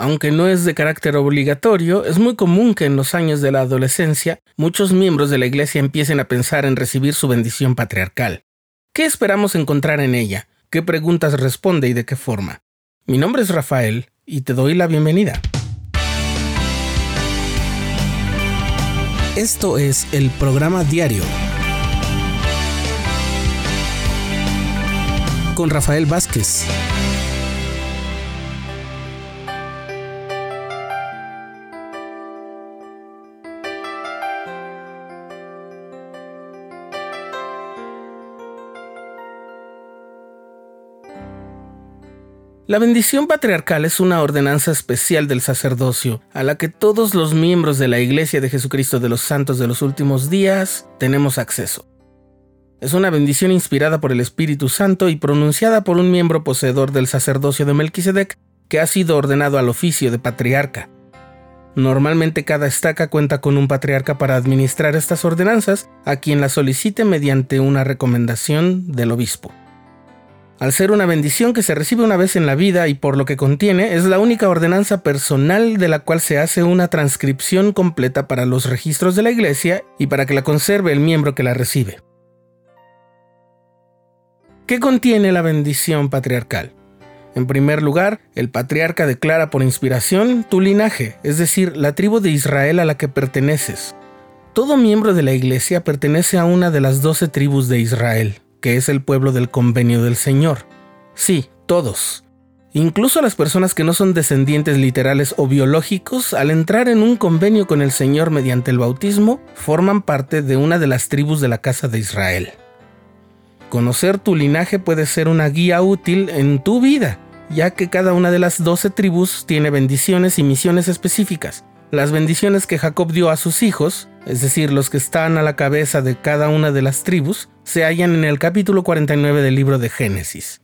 Aunque no es de carácter obligatorio, es muy común que en los años de la adolescencia muchos miembros de la Iglesia empiecen a pensar en recibir su bendición patriarcal. ¿Qué esperamos encontrar en ella? ¿Qué preguntas responde y de qué forma? Mi nombre es Rafael y te doy la bienvenida. Esto es el programa diario con Rafael Vázquez. La bendición patriarcal es una ordenanza especial del sacerdocio, a la que todos los miembros de la Iglesia de Jesucristo de los Santos de los Últimos Días tenemos acceso. Es una bendición inspirada por el Espíritu Santo y pronunciada por un miembro poseedor del sacerdocio de Melquisedec que ha sido ordenado al oficio de patriarca. Normalmente cada estaca cuenta con un patriarca para administrar estas ordenanzas a quien las solicite mediante una recomendación del obispo. Al ser una bendición que se recibe una vez en la vida y por lo que contiene, es la única ordenanza personal de la cual se hace una transcripción completa para los registros de la Iglesia y para que la conserve el miembro que la recibe. ¿Qué contiene la bendición patriarcal? En primer lugar, el patriarca declara por inspiración tu linaje, es decir, la tribu de Israel a la que perteneces. Todo miembro de la Iglesia pertenece a una de las doce tribus de Israel que es el pueblo del convenio del Señor. Sí, todos. Incluso las personas que no son descendientes literales o biológicos, al entrar en un convenio con el Señor mediante el bautismo, forman parte de una de las tribus de la casa de Israel. Conocer tu linaje puede ser una guía útil en tu vida, ya que cada una de las doce tribus tiene bendiciones y misiones específicas. Las bendiciones que Jacob dio a sus hijos, es decir, los que están a la cabeza de cada una de las tribus, se hallan en el capítulo 49 del libro de Génesis.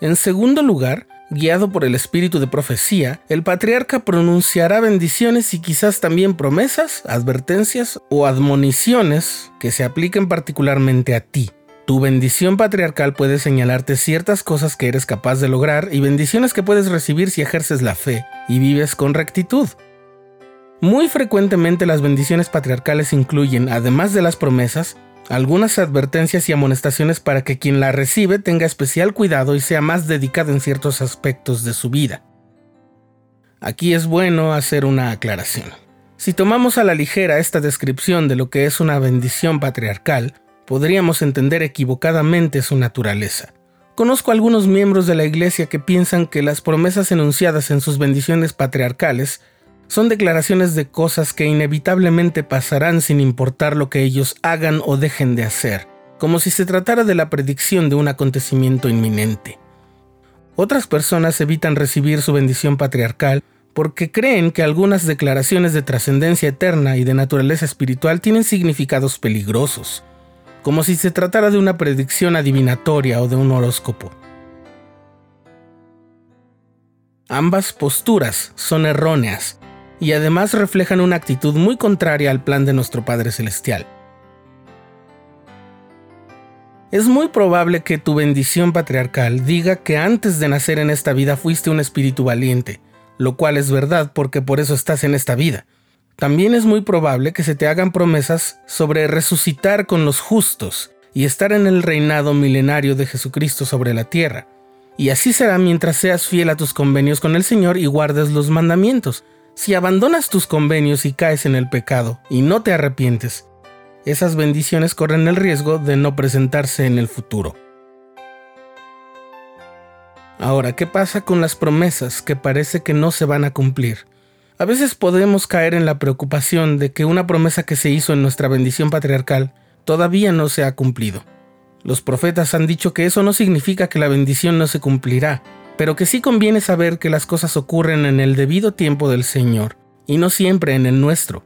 En segundo lugar, guiado por el espíritu de profecía, el patriarca pronunciará bendiciones y quizás también promesas, advertencias o admoniciones que se apliquen particularmente a ti. Tu bendición patriarcal puede señalarte ciertas cosas que eres capaz de lograr y bendiciones que puedes recibir si ejerces la fe y vives con rectitud. Muy frecuentemente las bendiciones patriarcales incluyen, además de las promesas, algunas advertencias y amonestaciones para que quien la recibe tenga especial cuidado y sea más dedicado en ciertos aspectos de su vida. Aquí es bueno hacer una aclaración. Si tomamos a la ligera esta descripción de lo que es una bendición patriarcal, podríamos entender equivocadamente su naturaleza. Conozco algunos miembros de la Iglesia que piensan que las promesas enunciadas en sus bendiciones patriarcales son declaraciones de cosas que inevitablemente pasarán sin importar lo que ellos hagan o dejen de hacer, como si se tratara de la predicción de un acontecimiento inminente. Otras personas evitan recibir su bendición patriarcal porque creen que algunas declaraciones de trascendencia eterna y de naturaleza espiritual tienen significados peligrosos, como si se tratara de una predicción adivinatoria o de un horóscopo. Ambas posturas son erróneas y además reflejan una actitud muy contraria al plan de nuestro Padre Celestial. Es muy probable que tu bendición patriarcal diga que antes de nacer en esta vida fuiste un espíritu valiente, lo cual es verdad porque por eso estás en esta vida. También es muy probable que se te hagan promesas sobre resucitar con los justos y estar en el reinado milenario de Jesucristo sobre la tierra. Y así será mientras seas fiel a tus convenios con el Señor y guardes los mandamientos, si abandonas tus convenios y caes en el pecado y no te arrepientes, esas bendiciones corren el riesgo de no presentarse en el futuro. Ahora, ¿qué pasa con las promesas que parece que no se van a cumplir? A veces podemos caer en la preocupación de que una promesa que se hizo en nuestra bendición patriarcal todavía no se ha cumplido. Los profetas han dicho que eso no significa que la bendición no se cumplirá, pero que sí conviene saber que las cosas ocurren en el debido tiempo del Señor, y no siempre en el nuestro.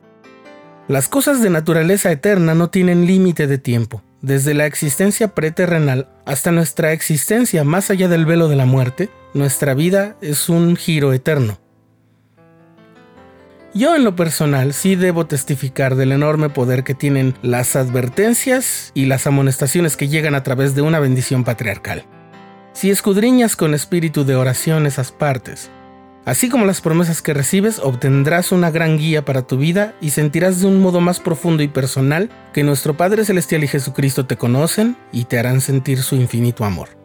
Las cosas de naturaleza eterna no tienen límite de tiempo. Desde la existencia preterrenal hasta nuestra existencia más allá del velo de la muerte, nuestra vida es un giro eterno. Yo en lo personal sí debo testificar del enorme poder que tienen las advertencias y las amonestaciones que llegan a través de una bendición patriarcal. Si escudriñas con espíritu de oración esas partes, Así como las promesas que recibes, obtendrás una gran guía para tu vida y sentirás de un modo más profundo y personal que nuestro Padre Celestial y Jesucristo te conocen y te harán sentir su infinito amor.